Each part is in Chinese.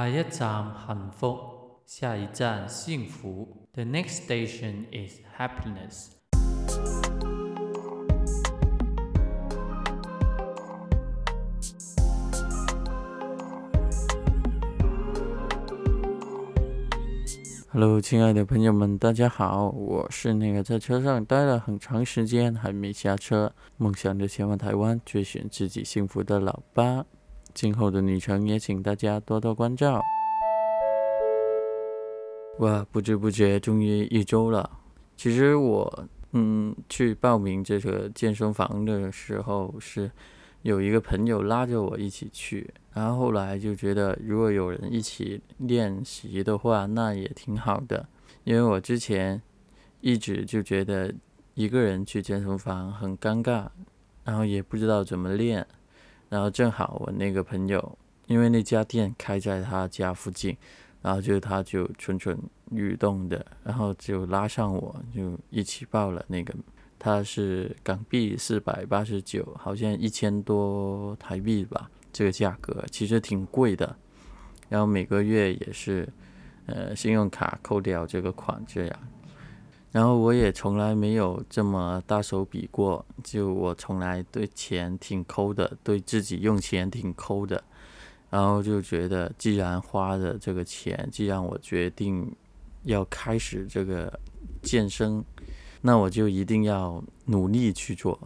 下一站幸福，下一站幸福。The next station is happiness. Hello，亲爱的朋友们，大家好，我是那个在车上待了很长时间还没下车，梦想着前往台湾追寻自己幸福的老八。今后的旅程也请大家多多关照。哇，不知不觉终于一周了。其实我，嗯，去报名这个健身房的时候是有一个朋友拉着我一起去，然后后来就觉得如果有人一起练习的话，那也挺好的。因为我之前一直就觉得一个人去健身房很尴尬，然后也不知道怎么练。然后正好我那个朋友，因为那家店开在他家附近，然后就他就蠢蠢欲动的，然后就拉上我，就一起报了那个。他是港币四百八十九，好像一千多台币吧，这个价格其实挺贵的。然后每个月也是，呃，信用卡扣掉这个款这样。然后我也从来没有这么大手笔过，就我从来对钱挺抠的，对自己用钱挺抠的。然后就觉得，既然花的这个钱，既然我决定要开始这个健身，那我就一定要努力去做。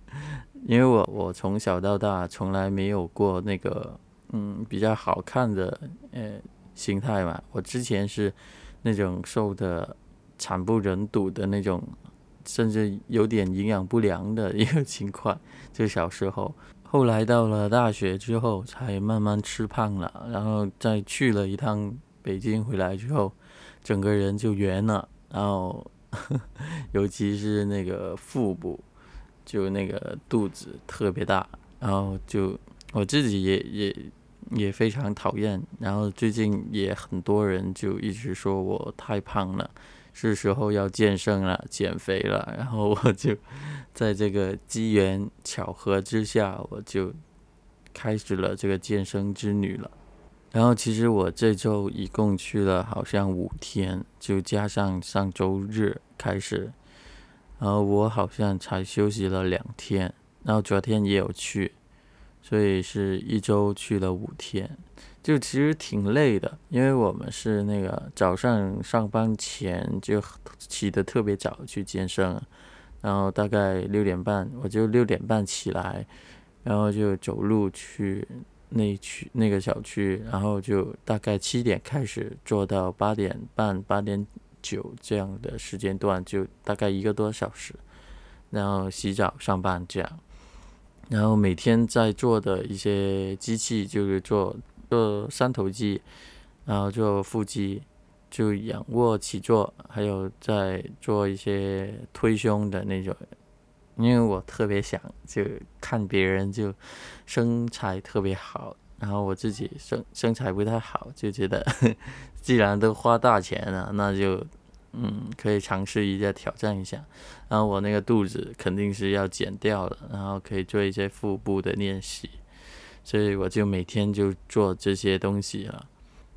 因为我我从小到大从来没有过那个嗯比较好看的呃心态嘛。我之前是那种瘦的。惨不忍睹的那种，甚至有点营养不良的一个情况。就小时候，后来到了大学之后，才慢慢吃胖了。然后再去了一趟北京，回来之后，整个人就圆了。然后，尤其是那个腹部，就那个肚子特别大。然后就我自己也也也非常讨厌。然后最近也很多人就一直说我太胖了。是时候要健身了，减肥了，然后我就在这个机缘巧合之下，我就开始了这个健身之旅了。然后其实我这周一共去了好像五天，就加上上周日开始，然后我好像才休息了两天，然后昨天也有去，所以是一周去了五天。就其实挺累的，因为我们是那个早上上班前就起得特别早去健身，然后大概六点半我就六点半起来，然后就走路去那区那个小区，然后就大概七点开始做到八点半八点九这样的时间段，就大概一个多小时，然后洗澡上班这样，然后每天在做的一些机器就是做。做三头肌，然后做腹肌，就仰卧起坐，还有在做一些推胸的那种。因为我特别想就看别人就身材特别好，然后我自己身身材不太好，就觉得 既然都花大钱了，那就嗯可以尝试一下挑战一下。然后我那个肚子肯定是要减掉了，然后可以做一些腹部的练习。所以我就每天就做这些东西了，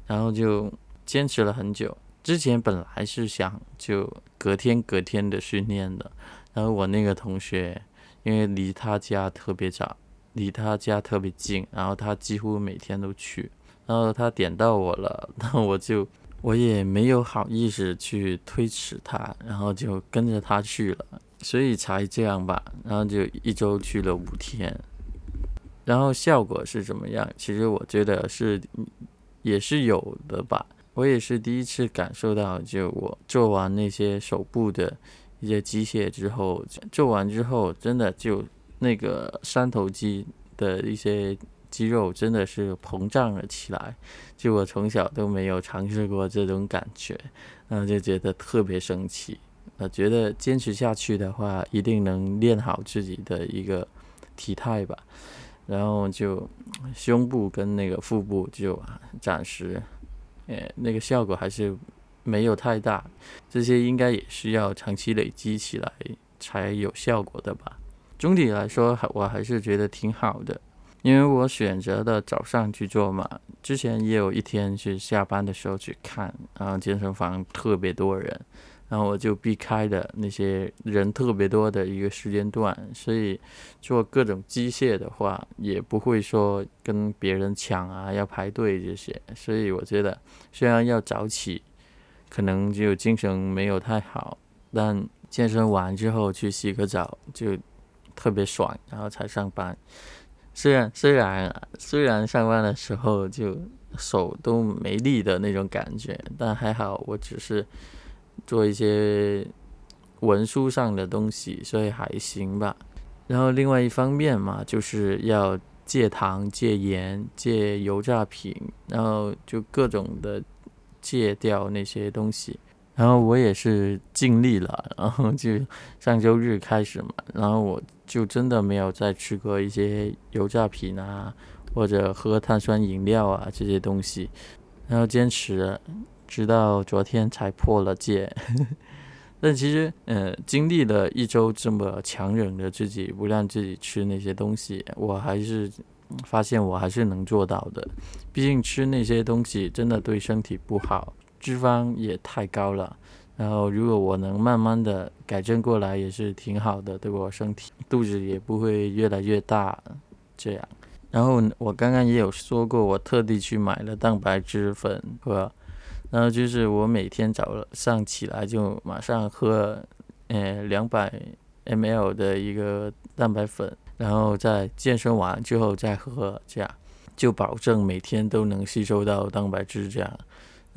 然后就坚持了很久。之前本来是想就隔天隔天的训练的，然后我那个同学因为离他家特别早，离他家特别近，然后他几乎每天都去，然后他点到我了，那我就我也没有好意思去推迟他，然后就跟着他去了，所以才这样吧。然后就一周去了五天。然后效果是怎么样？其实我觉得是，也是有的吧。我也是第一次感受到，就我做完那些手部的一些机械之后，做完之后，真的就那个三头肌的一些肌肉真的是膨胀了起来。就我从小都没有尝试过这种感觉，然后就觉得特别神奇。呃觉得坚持下去的话，一定能练好自己的一个体态吧。然后就胸部跟那个腹部就暂时，呃，那个效果还是没有太大，这些应该也是要长期累积起来才有效果的吧。总体来说，我还是觉得挺好的，因为我选择的早上去做嘛，之前也有一天是下班的时候去看，然后健身房特别多人，然后我就避开的那些人特别多的一个时间段，所以做各种机械的话，也不会说跟别人抢啊，要排队这些。所以我觉得，虽然要早起，可能就精神没有太好，但健身完之后去洗个澡就特别爽，然后才上班。虽然虽然虽然上班的时候就手都没力的那种感觉，但还好我只是做一些文书上的东西，所以还行吧。然后另外一方面嘛，就是要戒糖、戒盐、戒油炸品，然后就各种的戒掉那些东西。然后我也是尽力了，然后就上周日开始嘛，然后我就真的没有再吃过一些油炸品啊，或者喝碳酸饮料啊这些东西，然后坚持直到昨天才破了戒。但其实，呃，经历了一周这么强忍着自己不让自己吃那些东西，我还是发现我还是能做到的。毕竟吃那些东西真的对身体不好。脂肪也太高了，然后如果我能慢慢的改正过来，也是挺好的，对我身体肚子也不会越来越大，这样。然后我刚刚也有说过，我特地去买了蛋白质粉喝，然后就是我每天早上起来就马上喝，呃，两百 ml 的一个蛋白粉，然后在健身完之后再喝，这样就保证每天都能吸收到蛋白质，这样。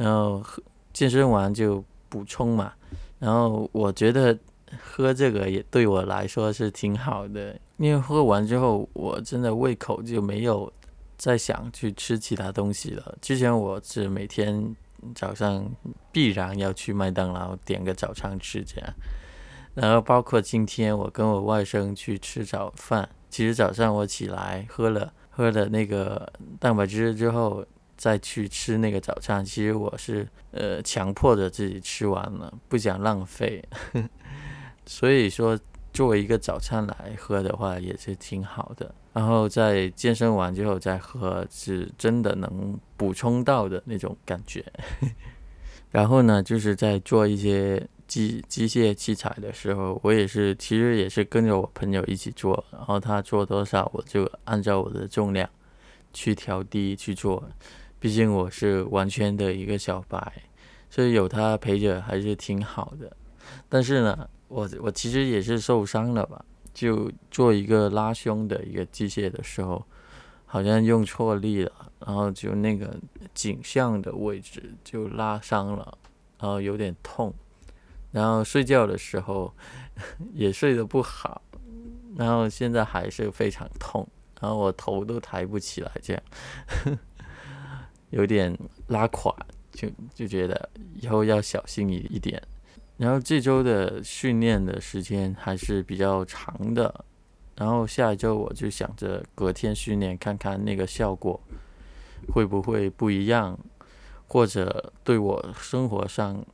然后喝健身完就补充嘛，然后我觉得喝这个也对我来说是挺好的，因为喝完之后我真的胃口就没有再想去吃其他东西了。之前我是每天早上必然要去麦当劳点个早餐吃这样，然后包括今天我跟我外甥去吃早饭，其实早上我起来喝了喝了那个蛋白质之后。再去吃那个早餐，其实我是呃强迫着自己吃完了，不想浪费。所以说，作为一个早餐来喝的话，也是挺好的。然后在健身完之后再喝，是真的能补充到的那种感觉。然后呢，就是在做一些机机械器材的时候，我也是其实也是跟着我朋友一起做，然后他做多少，我就按照我的重量去调低去做。毕竟我是完全的一个小白，所以有他陪着还是挺好的。但是呢，我我其实也是受伤了吧？就做一个拉胸的一个机械的时候，好像用错力了，然后就那个颈项的位置就拉伤了，然后有点痛。然后睡觉的时候 也睡得不好，然后现在还是非常痛，然后我头都抬不起来，这样。有点拉垮，就就觉得以后要小心一一点。然后这周的训练的时间还是比较长的，然后下一周我就想着隔天训练看看那个效果会不会不一样，或者对我生活上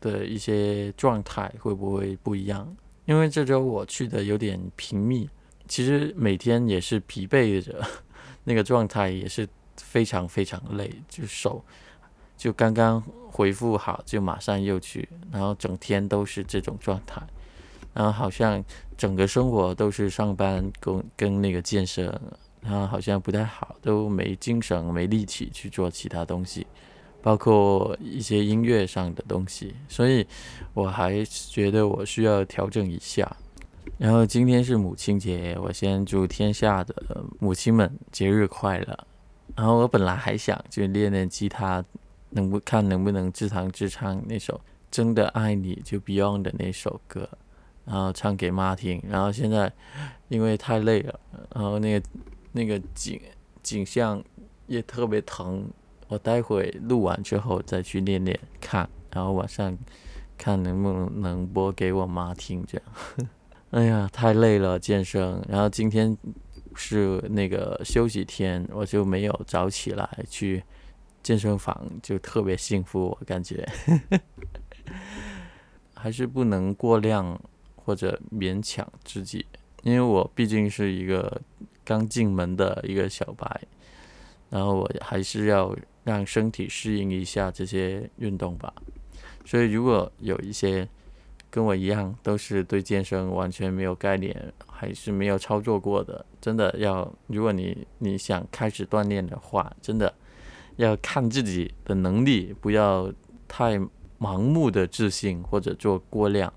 的一些状态会不会不一样。因为这周我去的有点频密，其实每天也是疲惫着，那个状态也是。非常非常累，就手就刚刚恢复好，就马上又去，然后整天都是这种状态，然后好像整个生活都是上班跟跟那个健身，然后好像不太好，都没精神没力气去做其他东西，包括一些音乐上的东西，所以我还觉得我需要调整一下。然后今天是母亲节，我先祝天下的母亲们节日快乐。然后我本来还想就练练吉他，能不看能不能自弹自唱那首《真的爱你》就 Beyond 的那首歌，然后唱给妈听。然后现在因为太累了，然后那个那个景景象也特别疼，我待会录完之后再去练练看，然后晚上看能不能能播给我妈听这样。哎呀，太累了健身，然后今天。是那个休息天，我就没有早起来去健身房，就特别幸福。我感觉还是不能过量或者勉强自己，因为我毕竟是一个刚进门的一个小白，然后我还是要让身体适应一下这些运动吧。所以如果有一些跟我一样都是对健身完全没有概念，还是没有操作过的，真的要，如果你你想开始锻炼的话，真的要看自己的能力，不要太盲目的自信或者做过量，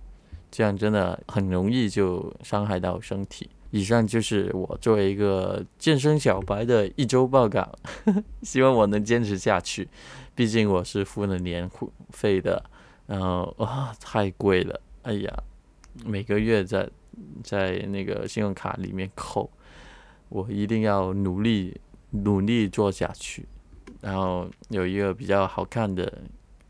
这样真的很容易就伤害到身体。以上就是我作为一个健身小白的一周报告，希望我能坚持下去，毕竟我是付了年费的。然后啊，太贵了！哎呀，每个月在在那个信用卡里面扣，我一定要努力努力做下去，然后有一个比较好看的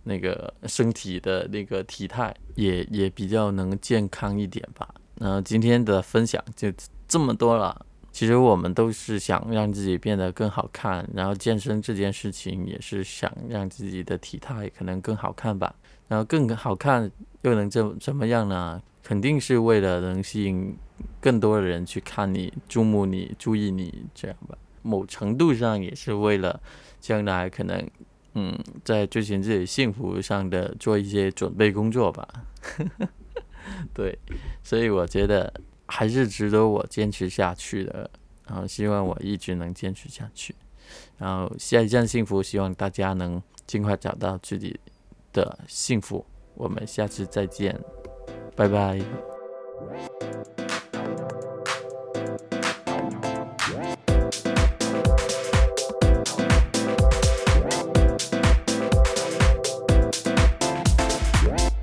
那个身体的那个体态，也也比较能健康一点吧。然后今天的分享就这么多了。其实我们都是想让自己变得更好看，然后健身这件事情也是想让自己的体态可能更好看吧。然后更好看又能怎怎么样呢？肯定是为了能吸引更多的人去看你、注目你、注意你这样吧。某程度上也是为了将来可能嗯在追寻自己幸福上的做一些准备工作吧。对，所以我觉得。还是值得我坚持下去的，然后希望我一直能坚持下去，然后下一站幸福，希望大家能尽快找到自己的幸福。我们下次再见，拜拜。